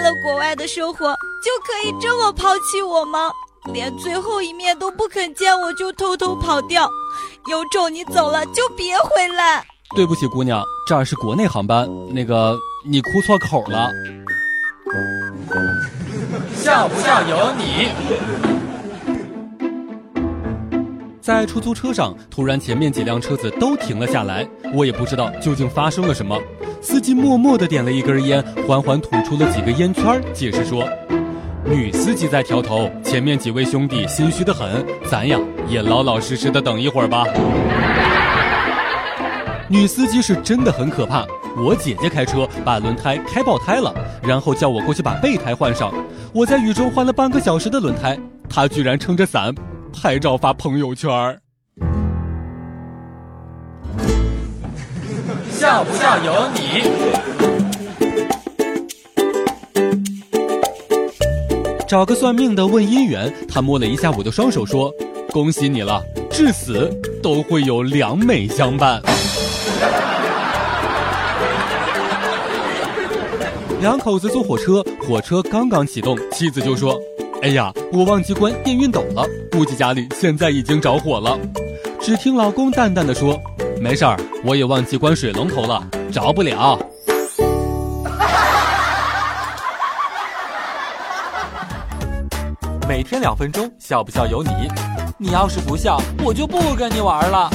了国外的生活，就可以这么抛弃我吗？连最后一面都不肯见我就偷偷跑掉，有种你走了就别回来。对不起，姑娘，这儿是国内航班，那个你哭错口了。像不像有你？在出租车上，突然前面几辆车子都停了下来，我也不知道究竟发生了什么。司机默默地点了一根烟，缓缓吐出了几个烟圈，解释说：“女司机在调头，前面几位兄弟心虚的很，咱呀也老老实实的等一会儿吧。”女司机是真的很可怕。我姐姐开车把轮胎开爆胎了，然后叫我过去把备胎换上。我在雨中换了半个小时的轮胎，她居然撑着伞拍照发朋友圈儿像不像有你？找个算命的问姻缘，他摸了一下我的双手，说：“恭喜你了，至死都会有良美相伴。”两口子坐火车，火车刚刚启动，妻子就说：“哎呀，我忘记关电熨斗了，估计家里现在已经着火了。”只听老公淡淡的说。没事儿，我也忘记关水龙头了，着不了。每天两分钟，笑不笑由你。你要是不笑，我就不跟你玩了。